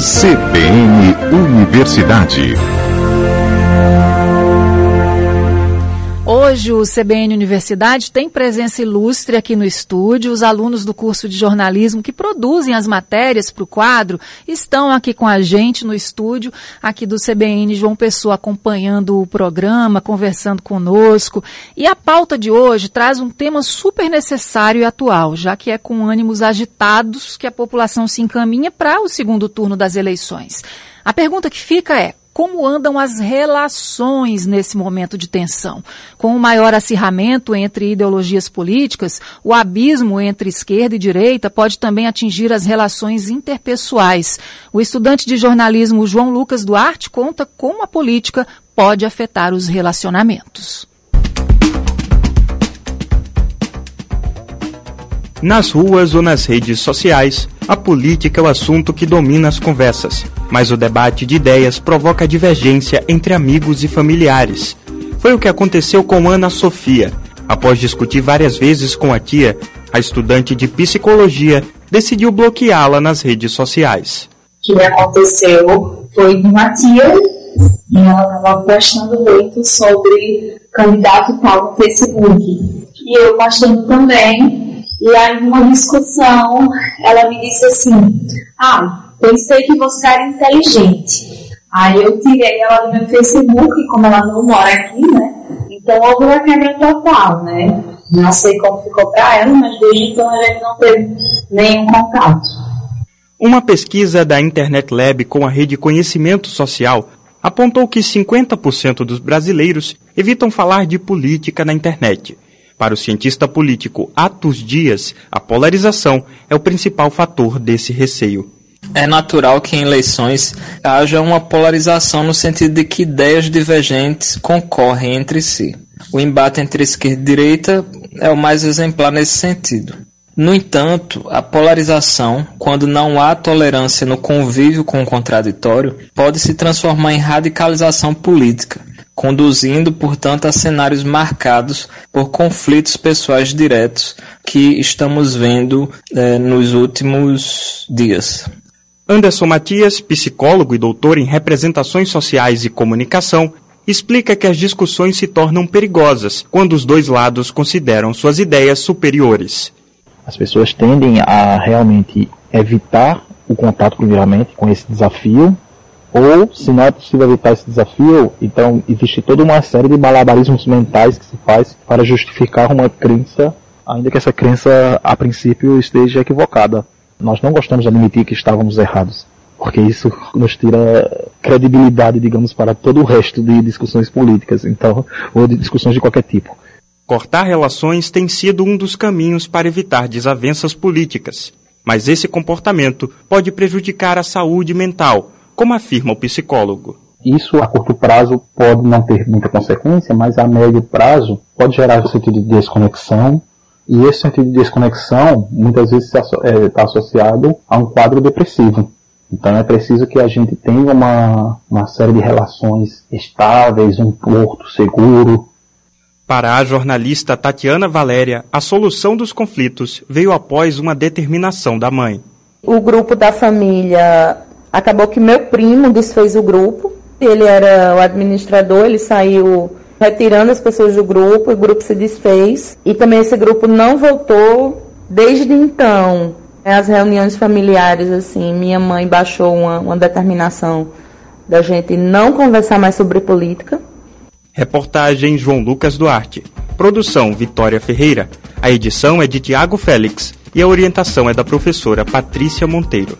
CBN Universidade. Hoje o CBN Universidade tem presença ilustre aqui no estúdio. Os alunos do curso de jornalismo que produzem as matérias para o quadro estão aqui com a gente no estúdio, aqui do CBN João Pessoa, acompanhando o programa, conversando conosco. E a pauta de hoje traz um tema super necessário e atual, já que é com ânimos agitados que a população se encaminha para o segundo turno das eleições. A pergunta que fica é: como andam as relações nesse momento de tensão. Com o maior acirramento entre ideologias políticas, o abismo entre esquerda e direita pode também atingir as relações interpessoais. O estudante de jornalismo João Lucas Duarte conta como a política pode afetar os relacionamentos. Nas ruas ou nas redes sociais, a política é o assunto que domina as conversas, mas o debate de ideias provoca divergência entre amigos e familiares. Foi o que aconteceu com Ana Sofia. Após discutir várias vezes com a tia, a estudante de psicologia decidiu bloqueá-la nas redes sociais. O que aconteceu foi de uma tia e ela estava postando muito sobre candidato tal no Facebook. E eu postando também e aí, numa discussão, ela me disse assim: Ah, pensei que você era inteligente. Aí eu tirei ela do meu Facebook, como ela não mora aqui, né? Então houve uma quebra total, né? Não sei como ficou para ela, mas desde então a gente não teve nenhum contato. Uma pesquisa da Internet Lab com a rede Conhecimento Social apontou que 50% dos brasileiros evitam falar de política na internet. Para o cientista político Atos Dias, a polarização é o principal fator desse receio. É natural que em eleições haja uma polarização no sentido de que ideias divergentes concorrem entre si. O embate entre esquerda e direita é o mais exemplar nesse sentido. No entanto, a polarização, quando não há tolerância no convívio com o contraditório, pode se transformar em radicalização política, conduzindo, portanto, a cenários marcados por conflitos pessoais diretos que estamos vendo eh, nos últimos dias. Anderson Matias, psicólogo e doutor em representações sociais e comunicação, explica que as discussões se tornam perigosas quando os dois lados consideram suas ideias superiores. As pessoas tendem a realmente evitar o contato primeiramente com esse desafio ou, se não é possível evitar esse desafio, então existe toda uma série de malabarismos mentais que se faz para justificar uma crença, ainda que essa crença, a princípio, esteja equivocada. Nós não gostamos de admitir que estávamos errados, porque isso nos tira credibilidade, digamos, para todo o resto de discussões políticas, então, ou de discussões de qualquer tipo. Cortar relações tem sido um dos caminhos para evitar desavenças políticas. Mas esse comportamento pode prejudicar a saúde mental, como afirma o psicólogo. Isso a curto prazo pode não ter muita consequência, mas a médio prazo pode gerar um sentido de desconexão, e esse sentido de desconexão muitas vezes está é, associado a um quadro depressivo. Então é preciso que a gente tenha uma, uma série de relações estáveis, um porto seguro. Para a jornalista Tatiana Valéria, a solução dos conflitos veio após uma determinação da mãe. O grupo da família Acabou que meu primo desfez o grupo, ele era o administrador, ele saiu retirando as pessoas do grupo, o grupo se desfez e também esse grupo não voltou desde então. As reuniões familiares, assim, minha mãe baixou uma, uma determinação da gente não conversar mais sobre política. Reportagem João Lucas Duarte. Produção Vitória Ferreira. A edição é de Tiago Félix e a orientação é da professora Patrícia Monteiro.